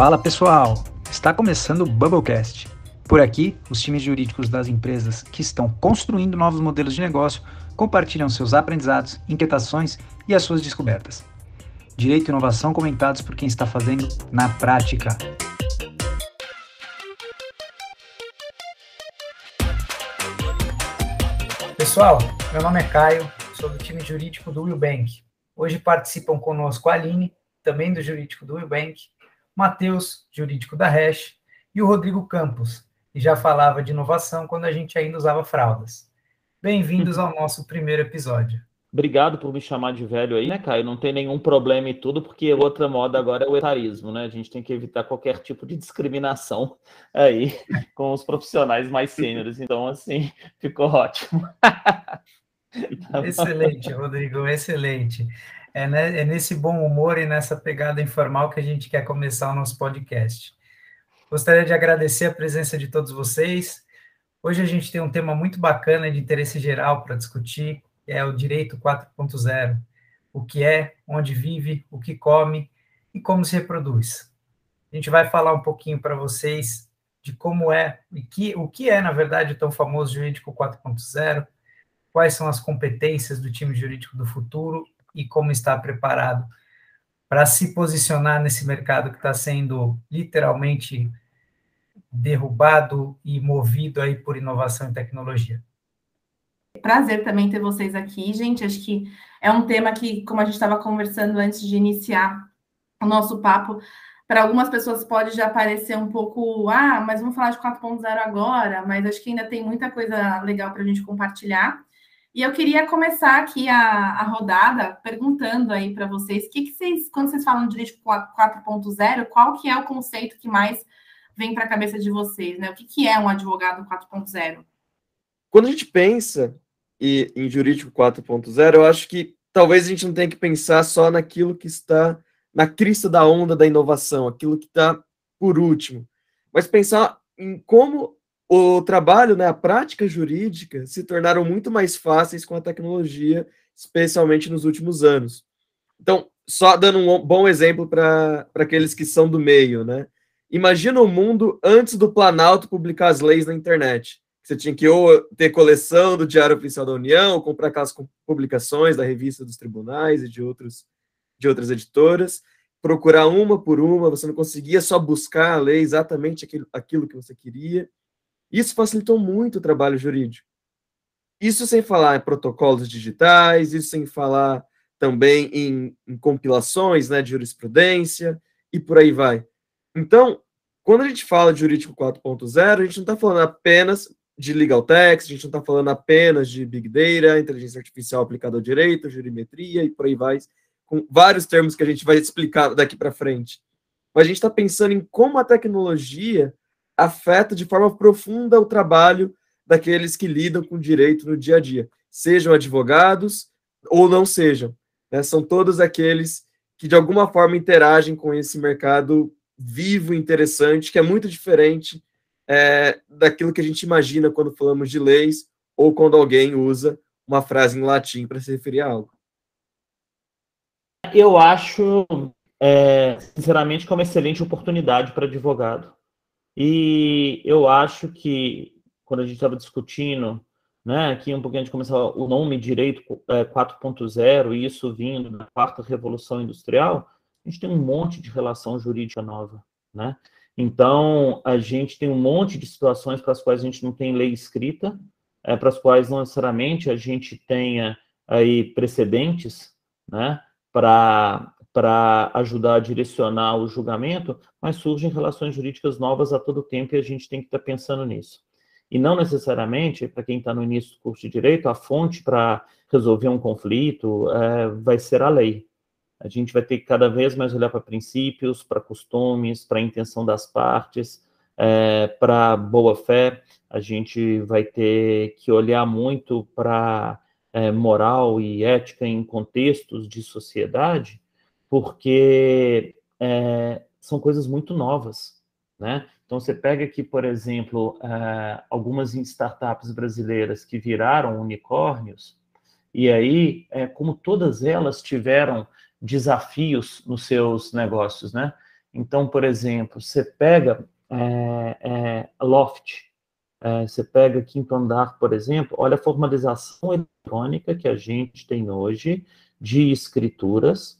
Fala pessoal, está começando o Bubblecast. Por aqui, os times jurídicos das empresas que estão construindo novos modelos de negócio compartilham seus aprendizados, inquietações e as suas descobertas. Direito e inovação comentados por quem está fazendo na prática. Pessoal, meu nome é Caio, sou do time jurídico do Will Bank. Hoje participam conosco a Aline, também do jurídico do Will Bank, Matheus, jurídico da Hash, e o Rodrigo Campos, que já falava de inovação quando a gente ainda usava fraldas. Bem-vindos ao nosso primeiro episódio. Obrigado por me chamar de velho aí, né, Caio? Não tem nenhum problema e tudo, porque outra moda agora é o etarismo, né? A gente tem que evitar qualquer tipo de discriminação aí com os profissionais mais sêniores. Então, assim, ficou ótimo. excelente, Rodrigo, excelente. É, né, é nesse bom humor e nessa pegada informal que a gente quer começar o nosso podcast. Gostaria de agradecer a presença de todos vocês. Hoje a gente tem um tema muito bacana de interesse geral para discutir, é o direito 4.0. O que é, onde vive, o que come e como se reproduz. A gente vai falar um pouquinho para vocês de como é e que, o que é, na verdade, o tão famoso jurídico 4.0, quais são as competências do time jurídico do futuro e como está preparado para se posicionar nesse mercado que está sendo literalmente derrubado e movido aí por inovação e tecnologia. Prazer também ter vocês aqui, gente. Acho que é um tema que, como a gente estava conversando antes de iniciar o nosso papo, para algumas pessoas pode já parecer um pouco, ah, mas vamos falar de 4.0 agora, mas acho que ainda tem muita coisa legal para a gente compartilhar. E eu queria começar aqui a, a rodada perguntando aí para vocês, que, que vocês, quando vocês falam de direito 4.0, qual que é o conceito que mais vem para a cabeça de vocês, né? O que, que é um advogado 4.0? Quando a gente pensa em, em jurídico 4.0, eu acho que talvez a gente não tenha que pensar só naquilo que está na crista da onda da inovação, aquilo que está por último, mas pensar em como o trabalho, né, a prática jurídica se tornaram muito mais fáceis com a tecnologia, especialmente nos últimos anos. Então, só dando um bom exemplo para aqueles que são do meio, né? Imagina o mundo antes do Planalto publicar as leis na internet. Você tinha que ou ter coleção do Diário Oficial da União, ou comprar aquelas publicações da revista dos tribunais e de, outros, de outras editoras, procurar uma por uma, você não conseguia só buscar a lei exatamente aquilo, aquilo que você queria. Isso facilitou muito o trabalho jurídico. Isso sem falar em protocolos digitais, isso sem falar também em, em compilações né, de jurisprudência e por aí vai. Então, quando a gente fala de jurídico 4.0, a gente não está falando apenas de legal text, a gente não está falando apenas de big data, inteligência artificial aplicada ao direito, jurimetria e por aí vai, com vários termos que a gente vai explicar daqui para frente. Mas a gente está pensando em como a tecnologia afeta de forma profunda o trabalho daqueles que lidam com direito no dia a dia, sejam advogados ou não sejam. Né? São todos aqueles que, de alguma forma, interagem com esse mercado vivo, interessante, que é muito diferente é, daquilo que a gente imagina quando falamos de leis ou quando alguém usa uma frase em latim para se referir a algo. Eu acho, é, sinceramente, que é uma excelente oportunidade para advogado. E eu acho que quando a gente estava discutindo, né, aqui um pouquinho a gente começou o nome direito é, 4.0 e isso vindo da quarta revolução industrial, a gente tem um monte de relação jurídica nova, né? Então, a gente tem um monte de situações para as quais a gente não tem lei escrita, é, para as quais não necessariamente a gente tenha aí precedentes, né, para para ajudar a direcionar o julgamento, mas surgem relações jurídicas novas a todo tempo e a gente tem que estar tá pensando nisso. E não necessariamente, para quem está no início do curso de direito, a fonte para resolver um conflito é, vai ser a lei. A gente vai ter que cada vez mais olhar para princípios, para costumes, para a intenção das partes, é, para boa fé. A gente vai ter que olhar muito para é, moral e ética em contextos de sociedade porque é, são coisas muito novas, né? Então, você pega aqui, por exemplo, é, algumas startups brasileiras que viraram unicórnios, e aí, é, como todas elas tiveram desafios nos seus negócios, né? Então, por exemplo, você pega é, é, loft, é, você pega quinto andar, por exemplo, olha a formalização eletrônica que a gente tem hoje de escrituras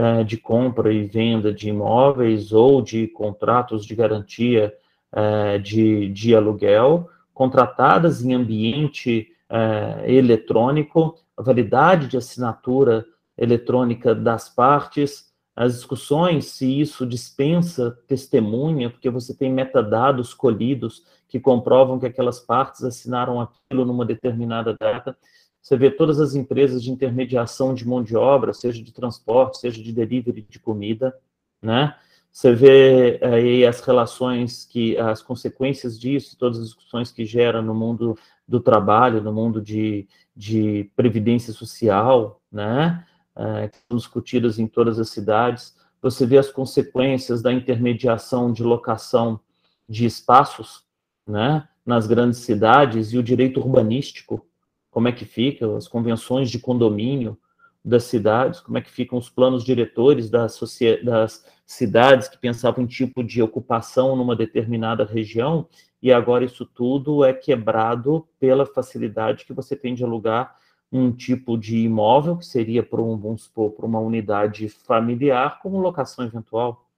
é, de compra e venda de imóveis ou de contratos de garantia é, de, de aluguel, contratadas em ambiente é, eletrônico, a validade de assinatura eletrônica das partes, as discussões se isso dispensa testemunha, porque você tem metadados colhidos que comprovam que aquelas partes assinaram aquilo numa determinada data. Você vê todas as empresas de intermediação de mão de obra, seja de transporte, seja de delivery de comida, né? Você vê aí as relações que, as consequências disso, todas as discussões que gera no mundo do trabalho, no mundo de, de previdência social, né? É, que são discutidas em todas as cidades. Você vê as consequências da intermediação de locação de espaços, né? Nas grandes cidades e o direito urbanístico, como é que fica, as convenções de condomínio das cidades, como é que ficam os planos diretores das, das cidades que pensavam em tipo de ocupação numa determinada região, e agora isso tudo é quebrado pela facilidade que você tem de alugar um tipo de imóvel, que seria, por um, vamos supor, para uma unidade familiar, como locação eventual,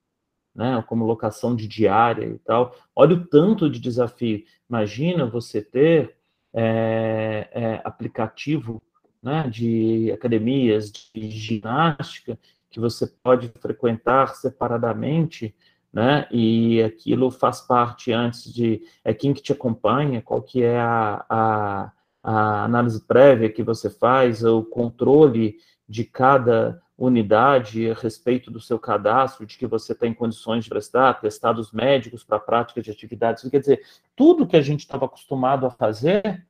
né, como locação de diária e tal. Olha o tanto de desafio. Imagina você ter é, é, aplicativo né, de academias de ginástica que você pode frequentar separadamente, né, e aquilo faz parte antes de, é quem que te acompanha, qual que é a, a, a análise prévia que você faz, o controle de cada unidade a respeito do seu cadastro, de que você tem condições de prestar, testados médicos para prática de atividades. Quer dizer, tudo que a gente estava acostumado a fazer,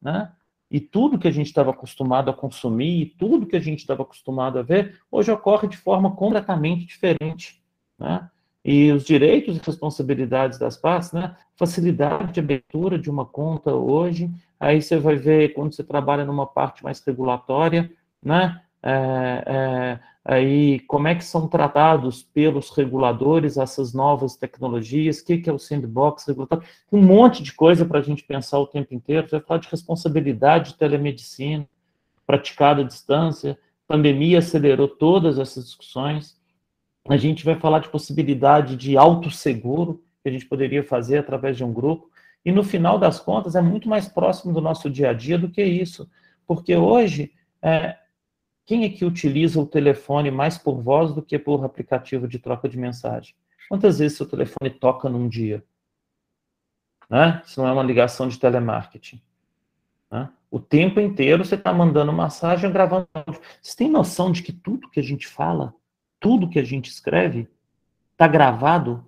né? E tudo que a gente estava acostumado a consumir, e tudo que a gente estava acostumado a ver, hoje ocorre de forma completamente diferente, né? E os direitos e responsabilidades das partes, né? Facilidade de abertura de uma conta hoje, aí você vai ver quando você trabalha numa parte mais regulatória, né? É, é, aí como é que são tratados pelos reguladores essas novas tecnologias, o que, que é o sandbox regulatório, um monte de coisa para a gente pensar o tempo inteiro, vai falar de responsabilidade de telemedicina, praticada à distância, pandemia acelerou todas essas discussões, a gente vai falar de possibilidade de autosseguro, que a gente poderia fazer através de um grupo, e no final das contas é muito mais próximo do nosso dia a dia do que isso, porque hoje é, quem é que utiliza o telefone mais por voz do que por aplicativo de troca de mensagem? Quantas vezes seu telefone toca num dia? Né? Isso não é uma ligação de telemarketing. Né? O tempo inteiro você está mandando mensagem, gravando. Você tem noção de que tudo que a gente fala, tudo que a gente escreve, está gravado?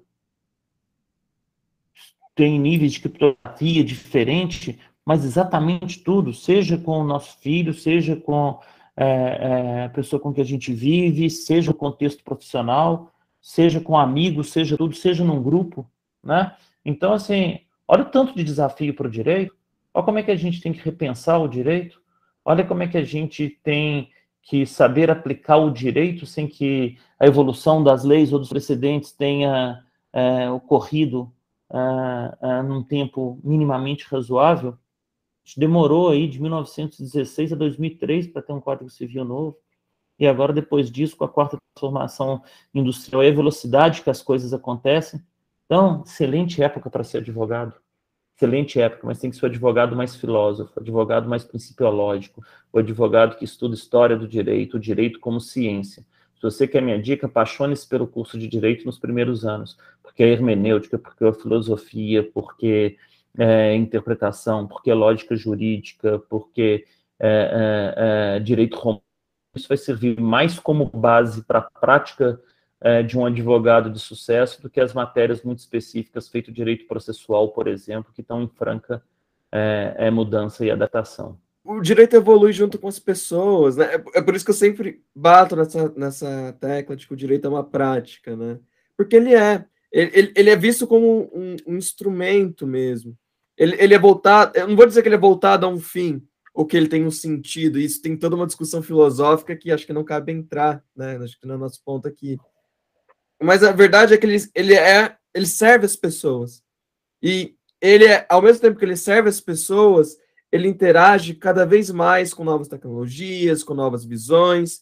Tem níveis de criptografia diferente, mas exatamente tudo, seja com o nosso filho, seja com é, é, a pessoa com que a gente vive, seja o contexto profissional, seja com amigos, seja tudo, seja num grupo, né? Então, assim, olha o tanto de desafio para o direito, olha como é que a gente tem que repensar o direito, olha como é que a gente tem que saber aplicar o direito sem que a evolução das leis ou dos precedentes tenha é, ocorrido é, é, num tempo minimamente razoável, gente demorou aí de 1916 a 2003 para ter um Código Civil novo. E agora, depois disso, com a quarta transformação industrial e a velocidade que as coisas acontecem. Então, excelente época para ser advogado. Excelente época, mas tem que ser o advogado mais filósofo, advogado mais principiológico, o advogado que estuda história do direito, o direito como ciência. Se você quer minha dica, apaixone-se pelo curso de direito nos primeiros anos, porque é hermenêutica, porque é filosofia, porque é, interpretação, porque é lógica jurídica, porque é, é, é, direito romano. Isso vai servir mais como base para a prática de um advogado de sucesso do que as matérias muito específicas, feito direito processual, por exemplo, que estão em franca mudança e adaptação. O direito evolui junto com as pessoas, né? É por isso que eu sempre bato nessa, nessa tecla de que o direito é uma prática, né? Porque ele é. Ele, ele é visto como um, um instrumento mesmo. Ele, ele é voltado, eu não vou dizer que ele é voltado a um fim, ou que ele tem um sentido, isso tem toda uma discussão filosófica que acho que não cabe entrar, né? Acho que não é nosso ponto aqui. mas a verdade é que ele, ele é, ele serve as pessoas. E ele é, ao mesmo tempo que ele serve as pessoas, ele interage cada vez mais com novas tecnologias, com novas visões.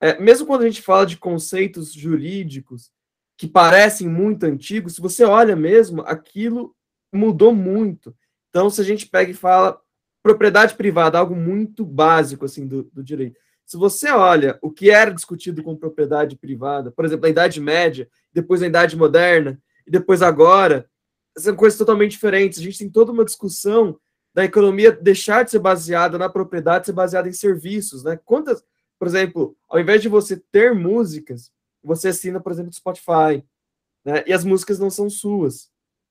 É, mesmo quando a gente fala de conceitos jurídicos que parecem muito antigos, se você olha mesmo, aquilo mudou muito. Então, se a gente pega e fala propriedade privada, algo muito básico assim do, do direito. Se você olha o que era discutido com propriedade privada, por exemplo, na Idade Média, depois na Idade Moderna, e depois agora, são coisas totalmente diferentes. A gente tem toda uma discussão da economia deixar de ser baseada na propriedade, ser baseada em serviços, né? Quantas, por exemplo, ao invés de você ter músicas, você assina, por exemplo, Spotify, né? E as músicas não são suas.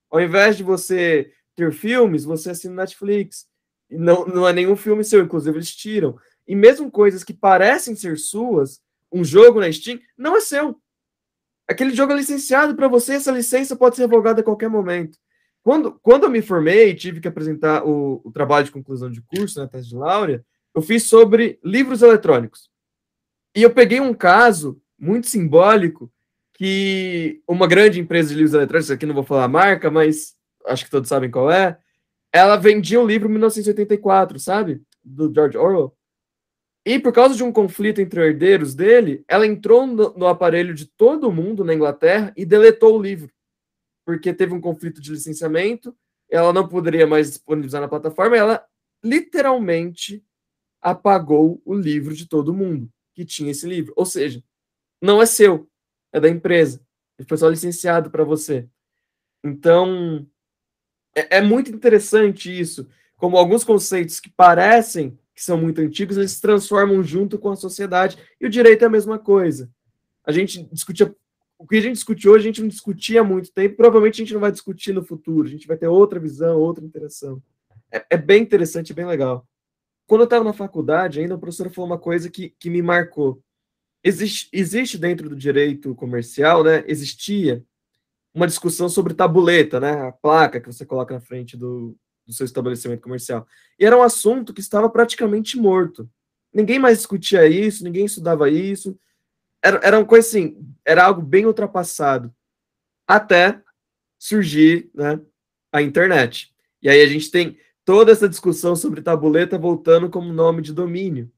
Ao invés de você ter filmes, você assina Netflix. E não, não é nenhum filme seu, inclusive eles tiram. E mesmo coisas que parecem ser suas, um jogo na Steam, não é seu. Aquele jogo é licenciado para você, essa licença pode ser revogada a qualquer momento. Quando, quando eu me formei, tive que apresentar o, o trabalho de conclusão de curso, na né, tese de Laura, eu fiz sobre livros eletrônicos. E eu peguei um caso muito simbólico que uma grande empresa de livros eletrônicos, aqui não vou falar a marca, mas acho que todos sabem qual é, ela vendia um livro 1984, sabe? Do George Orwell. E por causa de um conflito entre herdeiros dele, ela entrou no, no aparelho de todo mundo na Inglaterra e deletou o livro porque teve um conflito de licenciamento, ela não poderia mais disponibilizar na plataforma, ela literalmente apagou o livro de todo mundo que tinha esse livro. Ou seja, não é seu, é da empresa. Ele foi só licenciado para você. Então, é, é, muito interessante isso, como alguns conceitos que parecem que são muito antigos, eles se transformam junto com a sociedade, e o direito é a mesma coisa. A gente discutia o que a gente discutiu hoje, a gente não discutia há muito tempo, provavelmente a gente não vai discutir no futuro, a gente vai ter outra visão, outra interação. É, é bem interessante, bem legal. Quando eu estava na faculdade, ainda a professora falou uma coisa que, que me marcou. Existe, existe dentro do direito comercial, né, existia uma discussão sobre tabuleta, né, a placa que você coloca na frente do, do seu estabelecimento comercial. E era um assunto que estava praticamente morto. Ninguém mais discutia isso, ninguém estudava isso, era, era uma coisa assim, era algo bem ultrapassado. Até surgir né, a internet. E aí a gente tem toda essa discussão sobre tabuleta voltando como nome de domínio.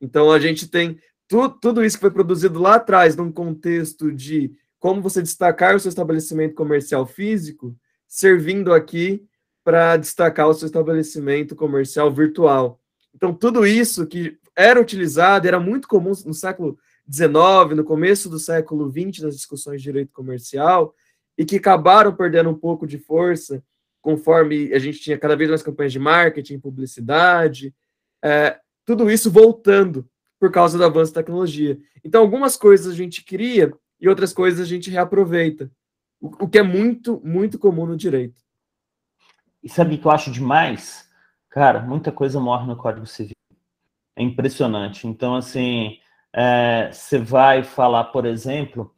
Então a gente tem tu, tudo isso que foi produzido lá atrás, num contexto de como você destacar o seu estabelecimento comercial físico, servindo aqui para destacar o seu estabelecimento comercial virtual. Então, tudo isso que era utilizado, era muito comum no século XIX, no começo do século XX, nas discussões de direito comercial, e que acabaram perdendo um pouco de força conforme a gente tinha cada vez mais campanhas de marketing, publicidade, é, tudo isso voltando por causa do avanço da tecnologia. Então, algumas coisas a gente cria e outras coisas a gente reaproveita, o, que é muito, muito comum no direito. E sabe o que eu acho demais? Cara, muita coisa morre no Código Civil. É impressionante. Então, assim, é, você vai falar, por exemplo,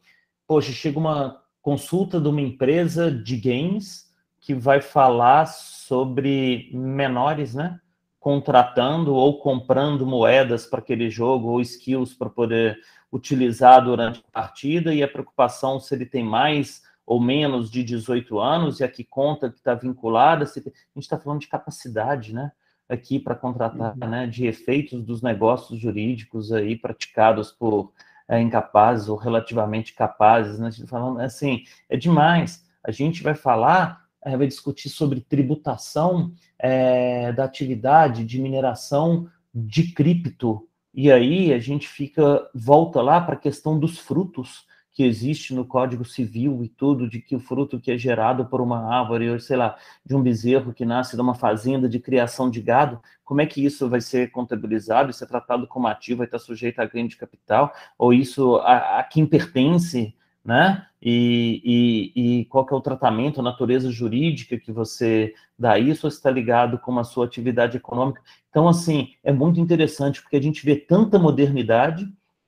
poxa, chega uma consulta de uma empresa de games que vai falar sobre menores, né? Contratando ou comprando moedas para aquele jogo ou skills para poder utilizar durante a partida e a preocupação se ele tem mais ou menos de 18 anos e a que conta que está vinculada. Se... A gente está falando de capacidade, né? aqui para contratar, uhum. né, de efeitos dos negócios jurídicos aí praticados por é, incapazes ou relativamente capazes, né, falando assim, é demais. A gente vai falar, vai discutir sobre tributação é, da atividade de mineração de cripto, e aí a gente fica, volta lá para a questão dos frutos, que existe no Código Civil e tudo, de que o fruto que é gerado por uma árvore, ou sei lá, de um bezerro que nasce de uma fazenda de criação de gado, como é que isso vai ser contabilizado, isso é tratado como ativo, vai estar sujeito a ganho de capital, ou isso a, a quem pertence, né? E, e, e, qual que é o tratamento, a natureza jurídica que você dá isso, ou está ligado com a sua atividade econômica. Então, assim, é muito interessante, porque a gente vê tanta modernidade,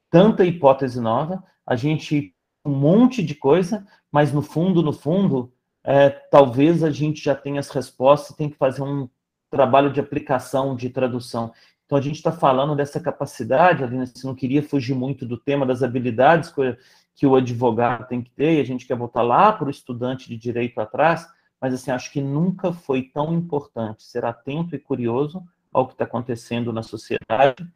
tanta hipótese nova, a gente um monte de coisa, mas no fundo, no fundo, é, talvez a gente já tenha as respostas, tem que fazer um trabalho de aplicação, de tradução. Então a gente está falando dessa capacidade, Alina, você não queria fugir muito do tema das habilidades que que o advogado tem que ter, e a gente quer voltar lá para o estudante de direito atrás, mas assim, acho que nunca foi tão importante ser atento e curioso ao que está acontecendo na sociedade,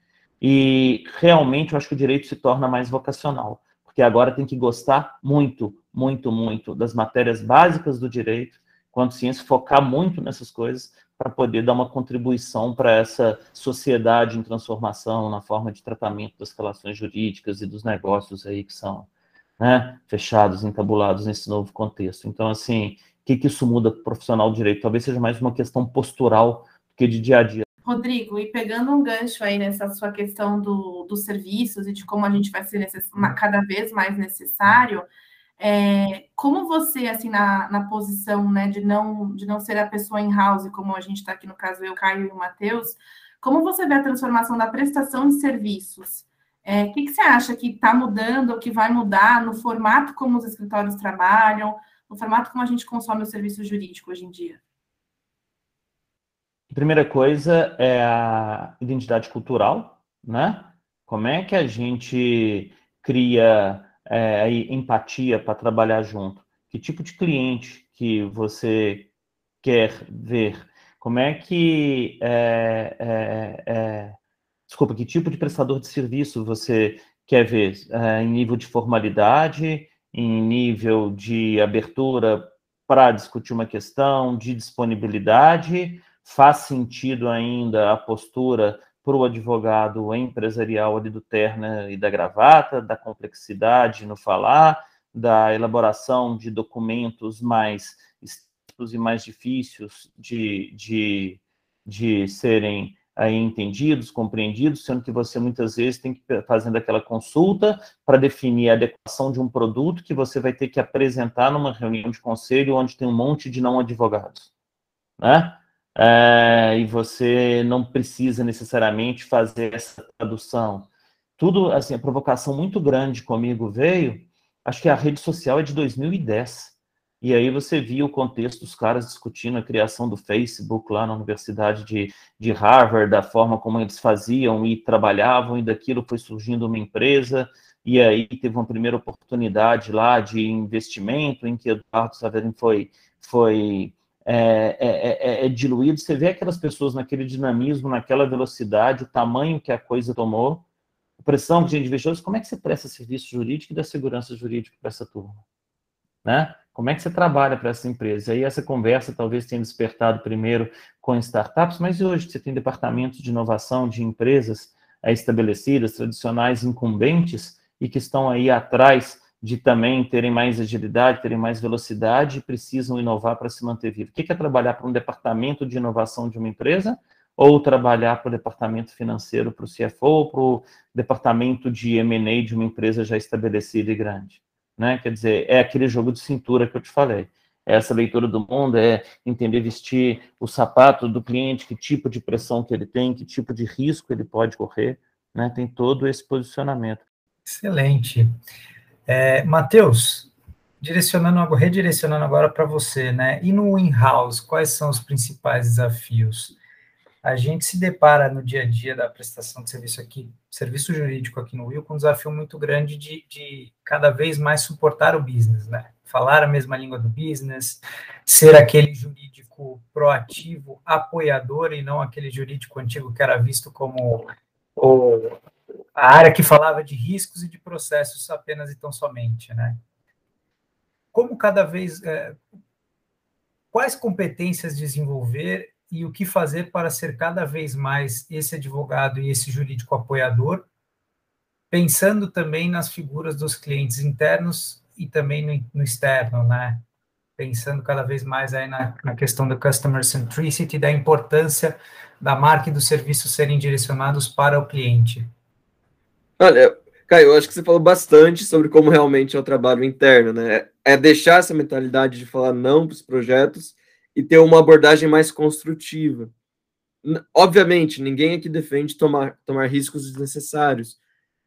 e realmente eu acho que o direito se torna mais vocacional, porque agora tem que gostar muito, muito, muito das matérias básicas do direito, quanto ciência, focar muito nessas coisas para poder dar uma contribuição para essa sociedade em transformação na forma de tratamento das relações jurídicas e dos negócios aí que são né, fechados, entabulados nesse novo contexto. Então, assim, o que, que isso muda para o profissional do direito? Talvez seja mais uma questão postural do que de dia a dia. Rodrigo, e pegando um gancho aí nessa sua questão do, dos serviços e de como a gente vai ser cada vez mais necessário, é, como você, assim, na, na posição né, de, não, de não ser a pessoa em house, como a gente está aqui no caso eu, Caio e o Matheus, como você vê a transformação da prestação de serviços? É, o que, que você acha que está mudando ou que vai mudar no formato como os escritórios trabalham, no formato como a gente consome o serviço jurídico hoje em dia? Primeira coisa é a identidade cultural, né? Como é que a gente cria é, empatia para trabalhar junto? Que tipo de cliente que você quer ver? Como é que. É, é, é desculpa, que tipo de prestador de serviço você quer ver? É, em nível de formalidade, em nível de abertura para discutir uma questão, de disponibilidade? Faz sentido ainda a postura para o advogado empresarial ali do terno e da gravata, da complexidade no falar, da elaboração de documentos mais extensos e mais difíceis de, de, de serem aí entendidos, compreendidos, sendo que você muitas vezes tem que fazendo aquela consulta para definir a adequação de um produto que você vai ter que apresentar numa reunião de conselho onde tem um monte de não advogados, né? é, e você não precisa necessariamente fazer essa tradução. Tudo, assim, a provocação muito grande comigo veio, acho que a rede social é de 2010, e aí você via o contexto dos caras discutindo a criação do Facebook lá na Universidade de, de Harvard, da forma como eles faziam e trabalhavam, e daquilo foi surgindo uma empresa, e aí teve uma primeira oportunidade lá de investimento, em que Eduardo Saverin foi, foi é é, é, é, é, diluído, você vê aquelas pessoas naquele dinamismo, naquela velocidade, o tamanho que a coisa tomou, a pressão que a gente investiu, como é que você presta serviço jurídico e dá segurança jurídica para essa turma? Né? Como é que você trabalha para essa empresa? E aí essa conversa talvez tenha despertado primeiro com startups, mas hoje você tem departamentos de inovação de empresas estabelecidas, tradicionais, incumbentes, e que estão aí atrás de também terem mais agilidade, terem mais velocidade e precisam inovar para se manter vivo. O que é trabalhar para um departamento de inovação de uma empresa ou trabalhar para o departamento financeiro, para o CFO ou para o departamento de M&A de uma empresa já estabelecida e grande? Né? Quer dizer, é aquele jogo de cintura que eu te falei. Essa leitura do mundo, é entender vestir o sapato do cliente, que tipo de pressão que ele tem, que tipo de risco ele pode correr, né? Tem todo esse posicionamento. Excelente. É, Matheus, direcionando, redirecionando agora para você, né? E no in-house, quais são os principais desafios? A gente se depara no dia a dia da prestação de serviço aqui, serviço jurídico aqui no Will, com um desafio muito grande de, de cada vez mais suportar o business, né? Falar a mesma língua do business, ser aquele jurídico proativo, apoiador e não aquele jurídico antigo que era visto como o a área que falava de riscos e de processos apenas e tão somente, né? Como cada vez, é, quais competências desenvolver e o que fazer para ser cada vez mais esse advogado e esse jurídico apoiador, pensando também nas figuras dos clientes internos e também no, no externo, né? Pensando cada vez mais aí na, na questão do customer centricity, da importância da marca e do serviço serem direcionados para o cliente. Olha, Caio, acho que você falou bastante sobre como realmente é o trabalho interno, né? É deixar essa mentalidade de falar não para os projetos e ter uma abordagem mais construtiva. Obviamente, ninguém aqui defende tomar, tomar riscos desnecessários,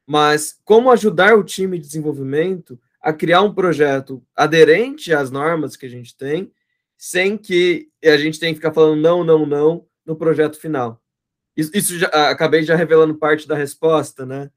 mas como ajudar o time de desenvolvimento a criar um projeto aderente às normas que a gente tem, sem que a gente tenha que ficar falando não, não, não no projeto final. Isso, isso já, acabei já revelando parte da resposta, né?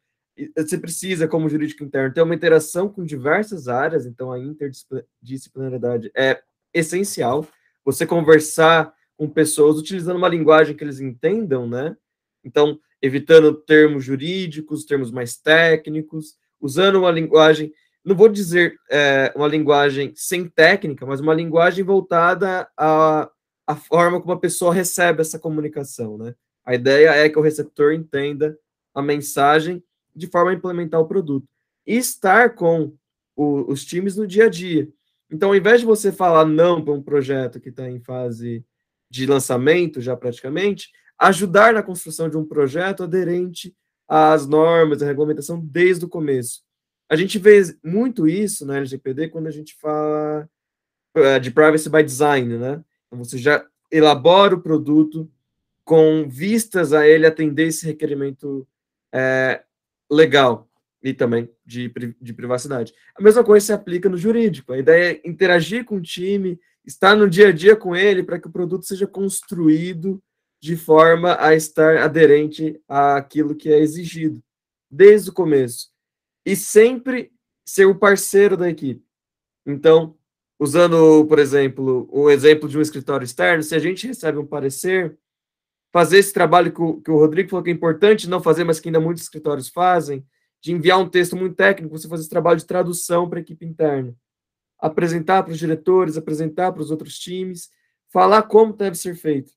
você precisa, como jurídico interno, ter uma interação com diversas áreas, então a interdisciplinaridade é essencial. Você conversar com pessoas utilizando uma linguagem que eles entendam, né? Então, evitando termos jurídicos, termos mais técnicos, usando uma linguagem, não vou dizer é, uma linguagem sem técnica, mas uma linguagem voltada à, à forma como a pessoa recebe essa comunicação, né? A ideia é que o receptor entenda a mensagem de forma a implementar o produto. E estar com o, os times no dia a dia. Então, ao invés de você falar não para um projeto que está em fase de lançamento, já praticamente, ajudar na construção de um projeto aderente às normas, à regulamentação desde o começo. A gente vê muito isso na LGPD quando a gente fala eh, de privacy by design, né? Então, você já elabora o produto com vistas a ele atender esse requerimento é, legal e também de, de privacidade. A mesma coisa se aplica no jurídico. A ideia é interagir com o time, estar no dia a dia com ele para que o produto seja construído de forma a estar aderente àquilo que é exigido, desde o começo. E sempre ser o parceiro da equipe. Então, usando, por exemplo, o exemplo de um escritório externo, se a gente recebe um parecer, fazer esse trabalho que o, que o Rodrigo falou que é importante não fazer, mas que ainda muitos escritórios fazem, de enviar um texto muito técnico, você fazer esse trabalho de tradução para a equipe interna. Apresentar para os diretores, apresentar para os outros times, falar como deve ser feito.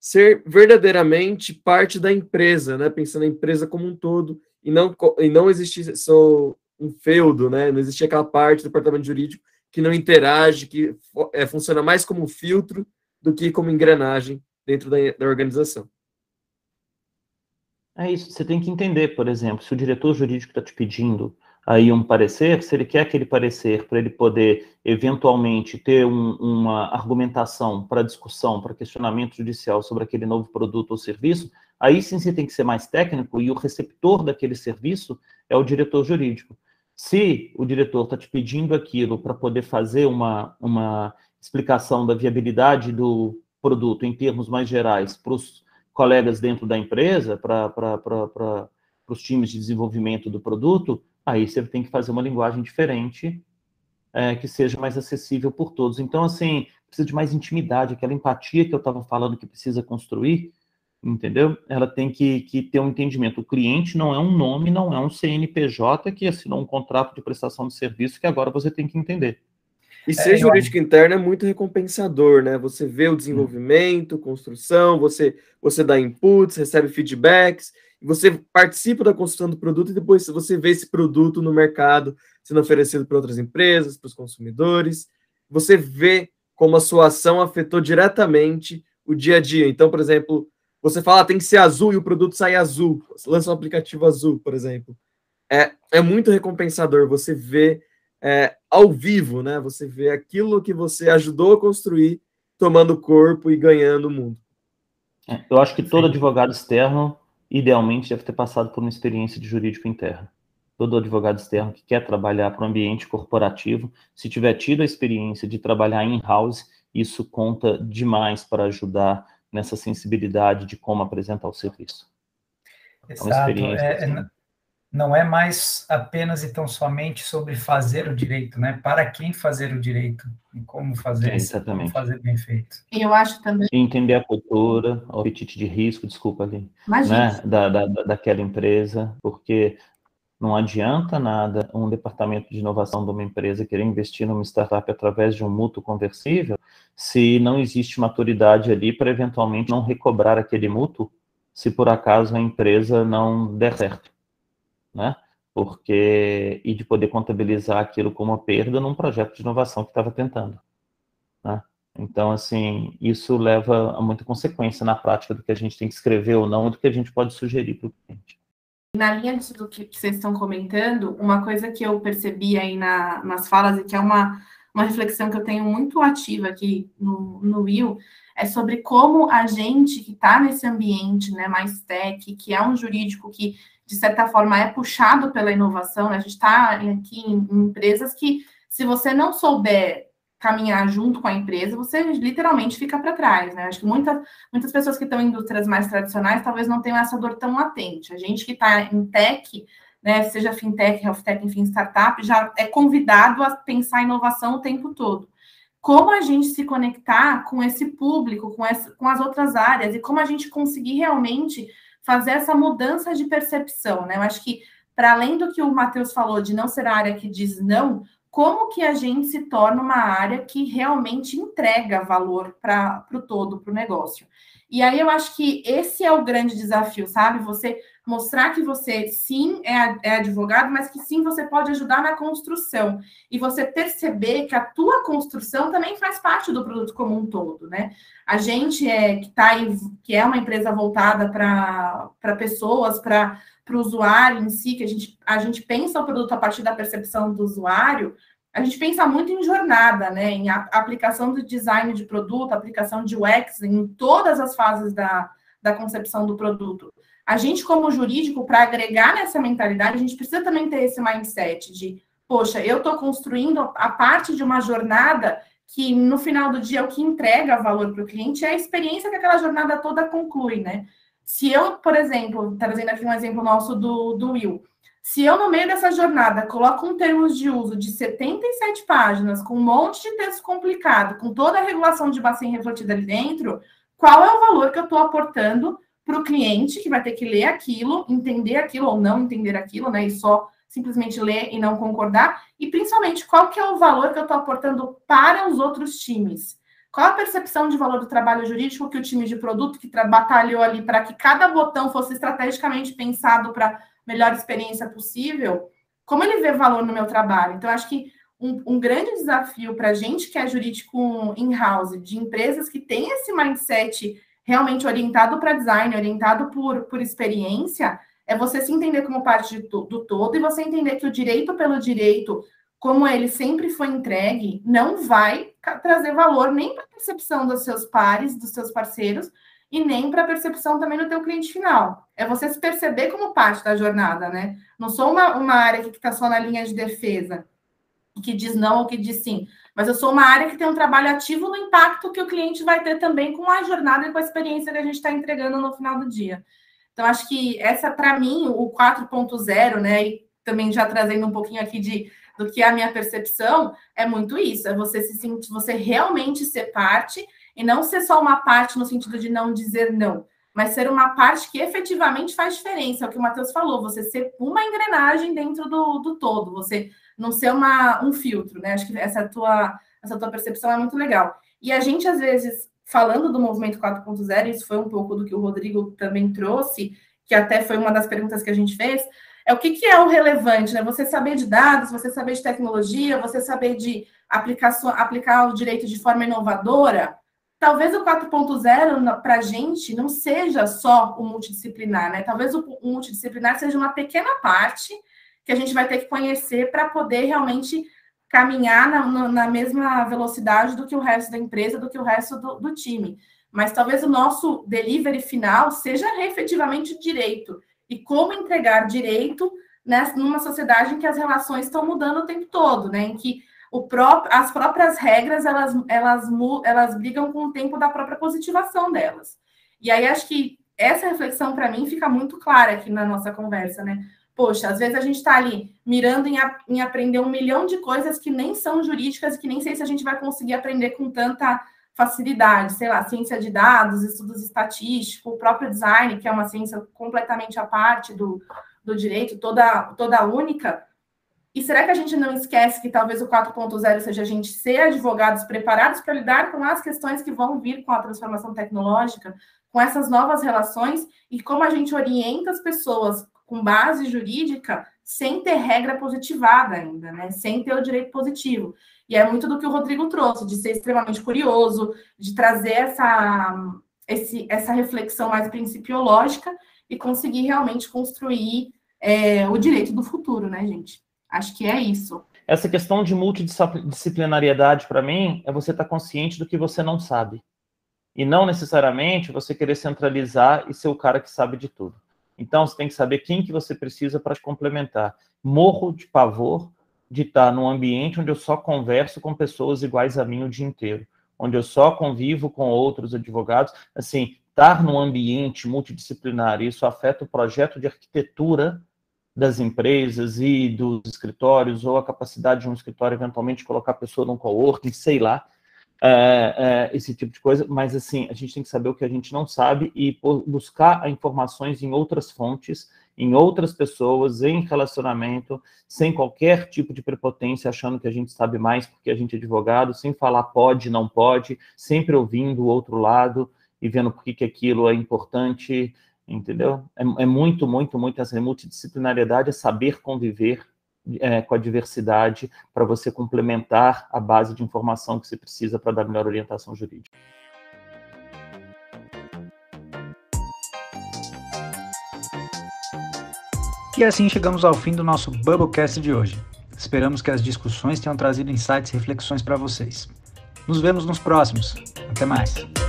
Ser verdadeiramente parte da empresa, né? pensando na empresa como um todo, e não, e não existir só um feudo, né? não existir aquela parte do departamento jurídico que não interage, que é, funciona mais como um filtro do que como engrenagem dentro da, da organização. É isso, você tem que entender, por exemplo, se o diretor jurídico está te pedindo aí um parecer, se ele quer aquele parecer para ele poder eventualmente ter um, uma argumentação para discussão, para questionamento judicial sobre aquele novo produto ou serviço, aí sim você tem que ser mais técnico e o receptor daquele serviço é o diretor jurídico. Se o diretor está te pedindo aquilo para poder fazer uma, uma explicação da viabilidade do, produto em termos mais gerais para os colegas dentro da empresa, para os times de desenvolvimento do produto, aí você tem que fazer uma linguagem diferente é, que seja mais acessível por todos. Então, assim, precisa de mais intimidade, aquela empatia que eu estava falando que precisa construir, entendeu? Ela tem que, que ter um entendimento. O cliente não é um nome, não é um CNPJ que assinou um contrato de prestação de serviço que agora você tem que entender. E ser é, jurídico eu... interno é muito recompensador, né? Você vê o desenvolvimento, construção, você, você dá inputs, recebe feedbacks, você participa da construção do produto e depois você vê esse produto no mercado sendo oferecido para outras empresas, para os consumidores. Você vê como a sua ação afetou diretamente o dia a dia. Então, por exemplo, você fala ah, tem que ser azul e o produto sai azul, você lança um aplicativo azul, por exemplo. É, é muito recompensador você ver é, ao vivo, né? Você vê aquilo que você ajudou a construir tomando corpo e ganhando o mundo. É, eu acho que todo Sim. advogado externo, idealmente, deve ter passado por uma experiência de jurídico interno. Todo advogado externo que quer trabalhar para o ambiente corporativo, se tiver tido a experiência de trabalhar in-house, isso conta demais para ajudar nessa sensibilidade de como apresentar o serviço. Exato. É uma experiência. É, assim não é mais apenas e tão somente sobre fazer o direito, né? Para quem fazer o direito e como fazer, é, como fazer bem feito. E eu acho também. E entender a cultura, o apetite de risco, desculpa ali, né? Da, da, daquela empresa, porque não adianta nada um departamento de inovação de uma empresa querer investir numa startup através de um mútuo conversível, se não existe maturidade ali para eventualmente não recobrar aquele mútuo, se por acaso a empresa não der certo né? Porque e de poder contabilizar aquilo como uma perda num projeto de inovação que estava tentando, né? Então, assim, isso leva a muita consequência na prática do que a gente tem que escrever ou não, do que a gente pode sugerir para o cliente. Na linha disso do que vocês estão comentando, uma coisa que eu percebi aí na, nas falas e que é uma, uma reflexão que eu tenho muito ativa aqui no, no Will, é sobre como a gente que está nesse ambiente né, mais tech, que é um jurídico que de certa forma, é puxado pela inovação. Né? A gente está aqui em, em empresas que, se você não souber caminhar junto com a empresa, você literalmente fica para trás, né? Acho que muitas, muitas pessoas que estão em indústrias mais tradicionais talvez não tenham essa dor tão latente. A gente que está em tech né, seja fintech, healthtech, enfim, startup, já é convidado a pensar inovação o tempo todo. Como a gente se conectar com esse público, com, essa, com as outras áreas, e como a gente conseguir realmente fazer essa mudança de percepção, né? Eu acho que, para além do que o Matheus falou, de não ser a área que diz não, como que a gente se torna uma área que realmente entrega valor para o todo, para o negócio. E aí eu acho que esse é o grande desafio, sabe? Você mostrar que você sim é, é, advogado, mas que sim você pode ajudar na construção. E você perceber que a tua construção também faz parte do produto como um todo, né? A gente é que tá aí, que é uma empresa voltada para pessoas, para o usuário em si, que a gente, a gente pensa o produto a partir da percepção do usuário, a gente pensa muito em jornada, né? Em aplicação do design de produto, aplicação de UX em todas as fases da, da concepção do produto. A gente, como jurídico, para agregar nessa mentalidade, a gente precisa também ter esse mindset de, poxa, eu estou construindo a parte de uma jornada que no final do dia é o que entrega valor para o cliente é a experiência que aquela jornada toda conclui, né? Se eu, por exemplo, trazendo aqui um exemplo nosso do, do Will, se eu, no meio dessa jornada, coloco um termos de uso de 77 páginas, com um monte de texto complicado, com toda a regulação de bacen refletida ali dentro, qual é o valor que eu estou aportando para o cliente, que vai ter que ler aquilo, entender aquilo ou não entender aquilo, né? E só simplesmente ler e não concordar. E, principalmente, qual que é o valor que eu estou aportando para os outros times? Qual a percepção de valor do trabalho jurídico que o time de produto que batalhou ali para que cada botão fosse estrategicamente pensado para melhor experiência possível, como ele vê valor no meu trabalho? Então, acho que um, um grande desafio para a gente que é jurídico in-house, de empresas que têm esse mindset realmente orientado para design, orientado por, por experiência, é você se entender como parte do, do todo e você entender que o direito pelo direito, como ele sempre foi entregue, não vai trazer valor nem para a percepção dos seus pares, dos seus parceiros, e nem para a percepção também do teu cliente final. É você se perceber como parte da jornada, né? Não sou uma, uma área que está só na linha de defesa, que diz não ou que diz sim, mas eu sou uma área que tem um trabalho ativo no impacto que o cliente vai ter também com a jornada e com a experiência que a gente está entregando no final do dia. Então, acho que essa, para mim, o 4.0, né, e também já trazendo um pouquinho aqui de do que é a minha percepção, é muito isso, é você se sentir, você realmente ser parte e não ser só uma parte no sentido de não dizer não, mas ser uma parte que efetivamente faz diferença. É o que o Matheus falou, você ser uma engrenagem dentro do, do todo, você não ser uma, um filtro, né? Acho que essa tua, essa tua percepção é muito legal. E a gente, às vezes, falando do movimento 4.0, isso foi um pouco do que o Rodrigo também trouxe, que até foi uma das perguntas que a gente fez, é o que, que é o relevante, né? Você saber de dados, você saber de tecnologia, você saber de aplicação, aplicar o direito de forma inovadora, talvez o 4.0 para a gente não seja só o multidisciplinar, né? Talvez o, o multidisciplinar seja uma pequena parte que a gente vai ter que conhecer para poder realmente caminhar na, na, mesma velocidade do que o resto da empresa, do que o resto do, do time. Mas talvez o nosso delivery final seja efetivamente direito. E como entregar direito né, numa sociedade em que as relações estão mudando o tempo todo, né? Em que o próprio, as próprias regras elas, elas, elas brigam com o tempo da própria positivação delas. E aí acho que essa reflexão para mim fica muito clara aqui na nossa conversa, né? Poxa, às vezes a gente está ali mirando em, a, em, aprender um milhão de coisas que nem são jurídicas, que nem sei se a gente vai conseguir aprender com tanta facilidade, sei lá, ciência de dados, estudos estatísticos, o próprio design, que é uma ciência completamente à parte do, do direito, toda, toda única. E será que a gente não esquece que talvez o 4.0 seja a gente ser advogados preparados para lidar com as questões que vão vir com a transformação tecnológica, com essas novas relações e como a gente orienta as pessoas com base jurídica sem ter regra positivada ainda, né? Sem ter o direito positivo. E é muito do que o Rodrigo trouxe, de ser extremamente curioso, de trazer essa, esse, essa reflexão mais principiológica e conseguir realmente construir é, o direito do futuro, né, gente? Acho que é isso. Essa questão de multidisciplinariedade, para mim, é você estar tá consciente do que você não sabe. E não necessariamente você querer centralizar e ser o cara que sabe de tudo. Então, você tem que saber quem que você precisa para te complementar. Morro de pavor de estar num ambiente onde eu só converso com pessoas iguais a mim o dia inteiro, onde eu só convivo com outros advogados. Assim, estar num ambiente multidisciplinar, isso afeta o projeto de arquitetura das empresas e dos escritórios, ou a capacidade de um escritório eventualmente colocar a pessoa num coworking, sei lá, é, é, esse tipo de coisa, mas assim, a gente tem que saber o que a gente não sabe e buscar informações em outras fontes, em outras pessoas, em relacionamento, sem qualquer tipo de prepotência, achando que a gente sabe mais porque a gente é advogado, sem falar pode, não pode, sempre ouvindo o outro lado e vendo por que, que aquilo é importante, entendeu? É, é muito, muito, muito essa multidisciplinariedade, é saber conviver é, com a diversidade para você complementar a base de informação que você precisa para dar melhor orientação jurídica. E assim chegamos ao fim do nosso Bubblecast de hoje. Esperamos que as discussões tenham trazido insights e reflexões para vocês. Nos vemos nos próximos. Até mais.